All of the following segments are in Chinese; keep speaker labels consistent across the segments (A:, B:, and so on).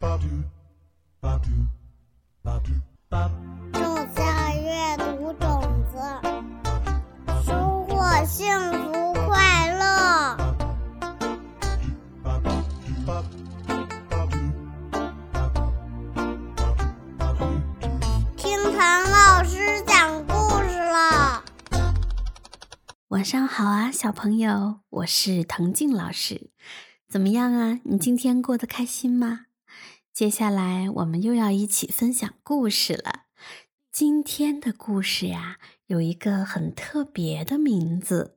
A: 种下阅读种子，收获幸福快乐。听唐老师讲故事了。
B: 晚上好啊，小朋友，我是藤静老师。怎么样啊？你今天过得开心吗？接下来我们又要一起分享故事了。今天的故事呀，有一个很特别的名字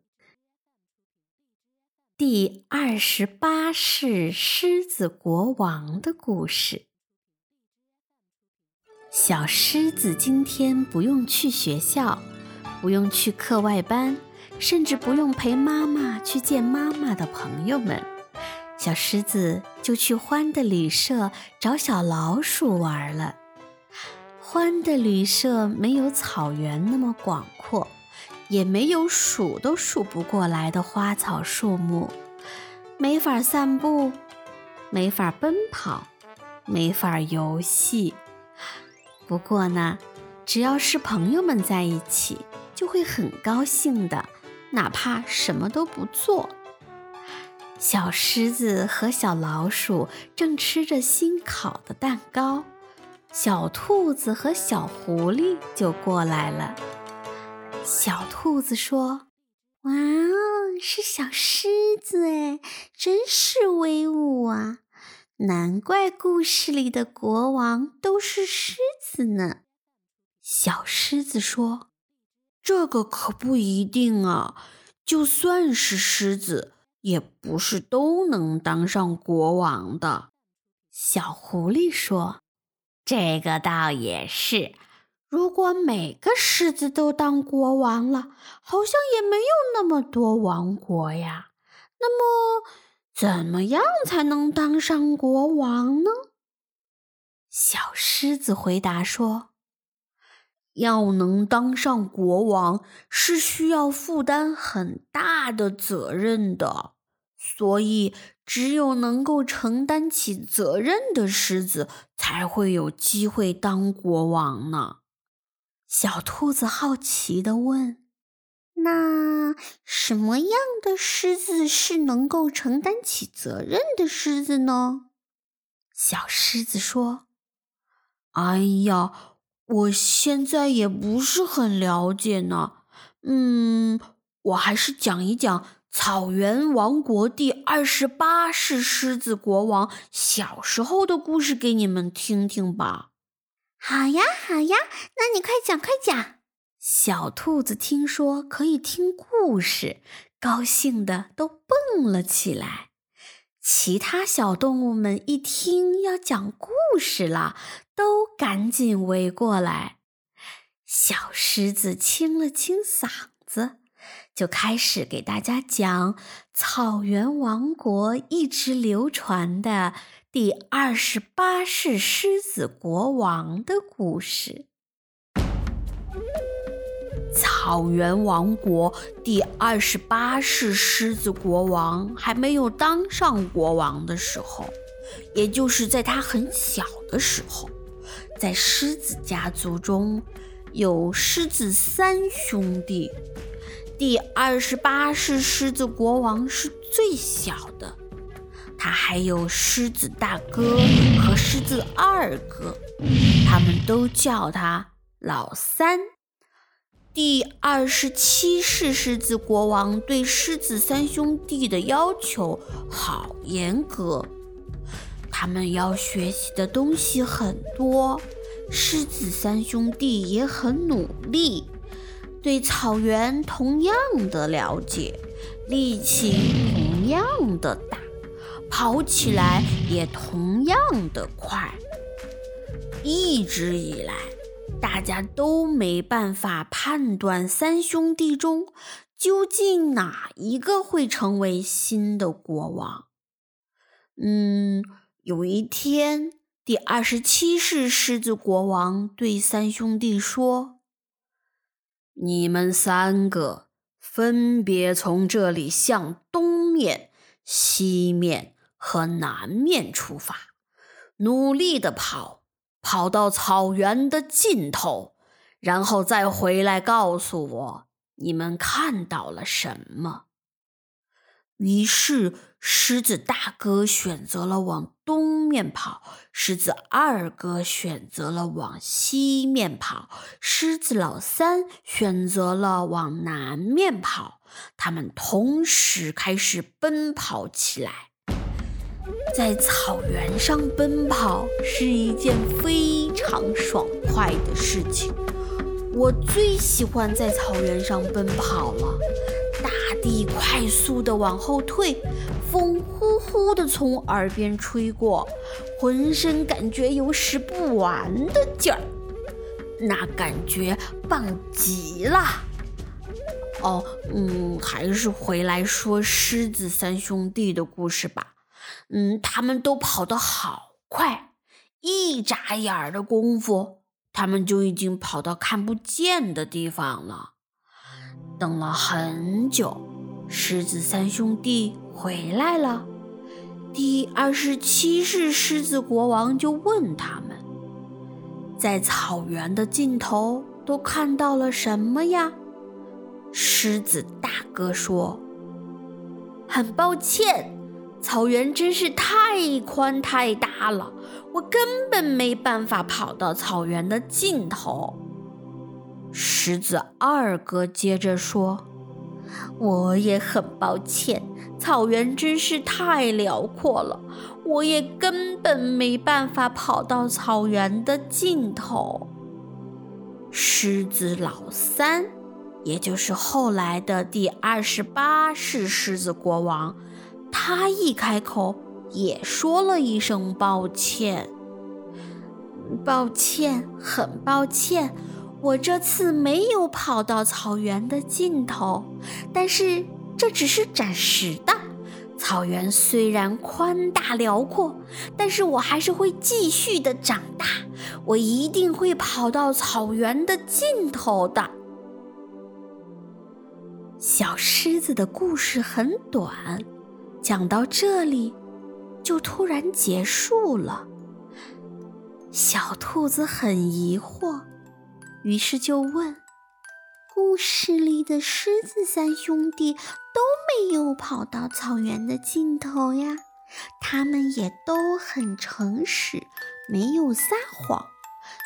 B: ——第二十八世狮子国王的故事。小狮子今天不用去学校，不用去课外班，甚至不用陪妈妈去见妈妈的朋友们。小狮子就去獾的旅社找小老鼠玩了。獾的旅社没有草原那么广阔，也没有数都数不过来的花草树木，没法散步，没法奔跑，没法游戏。不过呢，只要是朋友们在一起，就会很高兴的，哪怕什么都不做。小狮子和小老鼠正吃着新烤的蛋糕，小兔子和小狐狸就过来了。小兔子说：“哇哦，是小狮子哎，真是威武啊！难怪故事里的国王都是狮子呢。”小狮子说：“
C: 这个可不一定啊，就算是狮子。”也不是都能当上国王的。
B: 小狐狸说：“这个倒也是。如果每个狮子都当国王了，好像也没有那么多王国呀。那么，怎么样才能当上国王呢？”小狮子回答说：“
C: 要能当上国王，是需要负担很大的责任的。”所以，只有能够承担起责任的狮子才会有机会当国王呢。
B: 小兔子好奇地问：“那什么样的狮子是能够承担起责任的狮子呢？”小狮子说：“
C: 哎呀，我现在也不是很了解呢。嗯，我还是讲一讲。”草原王国第二十八世狮子国王小时候的故事给你们听听吧。
B: 好呀，好呀，那你快讲，快讲。小兔子听说可以听故事，高兴的都蹦了起来。其他小动物们一听要讲故事了，都赶紧围过来。小狮子清了清嗓子。就开始给大家讲草原王国一直流传的第二十八世狮子国王的故事。
C: 草原王国第二十八世狮子国王还没有当上国王的时候，也就是在他很小的时候，在狮子家族中有狮子三兄弟。第二十八世狮子国王是最小的，他还有狮子大哥和狮子二哥，他们都叫他老三。第二十七世狮子国王对狮子三兄弟的要求好严格，他们要学习的东西很多，狮子三兄弟也很努力。对草原同样的了解，力气同样的大，跑起来也同样的快。一直以来，大家都没办法判断三兄弟中究竟哪一个会成为新的国王。嗯，有一天，第二十七世狮子国王对三兄弟说。你们三个分别从这里向东面、西面和南面出发，努力的跑，跑到草原的尽头，然后再回来告诉我你们看到了什么。于是，狮子大哥选择了往东面跑，狮子二哥选择了往西面跑，狮子老三选择了往南面跑。他们同时开始奔跑起来。在草原上奔跑是一件非常爽快的事情，我最喜欢在草原上奔跑了。大地快速地往后退，风呼呼地从耳边吹过，浑身感觉有使不完的劲儿，那感觉棒极了。哦，嗯，还是回来说狮子三兄弟的故事吧。嗯，他们都跑得好快，一眨眼的功夫，他们就已经跑到看不见的地方了。等了很久，狮子三兄弟回来了。第二十七世狮子国王就问他们：“在草原的尽头都看到了什么呀？”狮子大哥说：“很抱歉，草原真是太宽太大了，我根本没办法跑到草原的尽头。”狮子二哥接着说：“我也很抱歉，草原真是太辽阔了，我也根本没办法跑到草原的尽头。”狮子老三，也就是后来的第二十八世狮子国王，他一开口也说了一声抱歉：“抱歉，很抱歉。”我这次没有跑到草原的尽头，但是这只是暂时的。草原虽然宽大辽阔，但是我还是会继续的长大。我一定会跑到草原的尽头的。小狮子的故事很短，讲到这里就突然结束了。小兔子很疑惑。于是就问：“故事里的狮子三兄弟都没有跑到草原的尽头呀？他们也都很诚实，没有撒谎。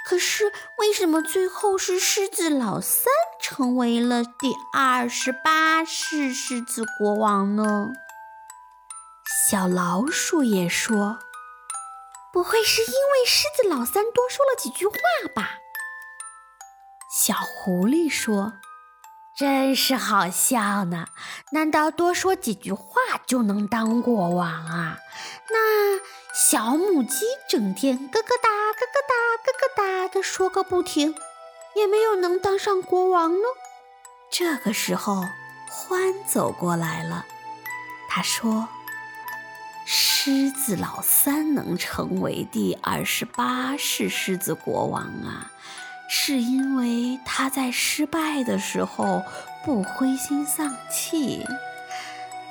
C: 可是为什么最后是狮子老三成为了第二十八世狮子国王呢？”小老鼠也说：“不会是因为狮子老三多说了几句话吧？”小狐狸说：“真是好笑呢！难道多说几句话就能当国王啊？那小母鸡整天咯咯哒、咯咯哒、咯咯哒的说个不停，也没有能当上国王呢。”这个时候，獾走过来了，他说：“狮子老三能成为第二十八世狮子国王啊！”是因为他在失败的时候不灰心丧气。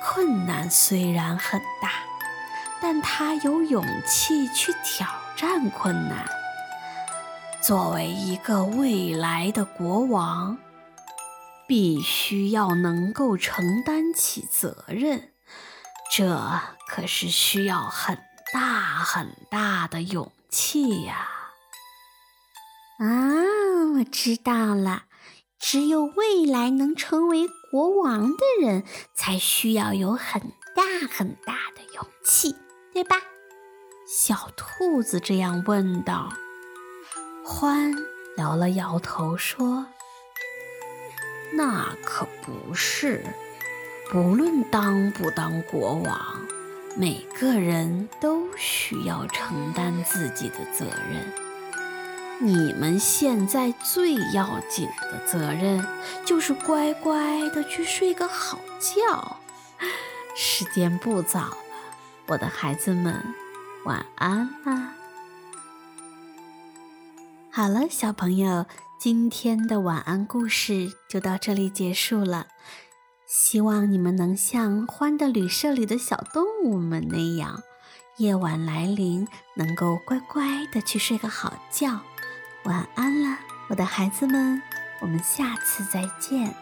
C: 困难虽然很大，但他有勇气去挑战困难。作为一个未来的国王，必须要能够承担起责任，这可是需要很大很大的勇气呀。啊我知道了，只有未来能成为国王的人，才需要有很大很大的勇气，对吧？小兔子这样问道。獾摇了摇头说：“那可不是，不论当不当国王，每个人都需要承担自己的责任。”你们现在最要紧的责任，就是乖乖的去睡个好觉。时间不早了，我的孩子们，晚安啦！好了，小朋友，今天的晚安故事就到这里结束了。希望你们能像欢的旅社里的小动物们那样。夜晚来临，能够乖乖的去睡个好觉。晚安了，我的孩子们，我们下次再见。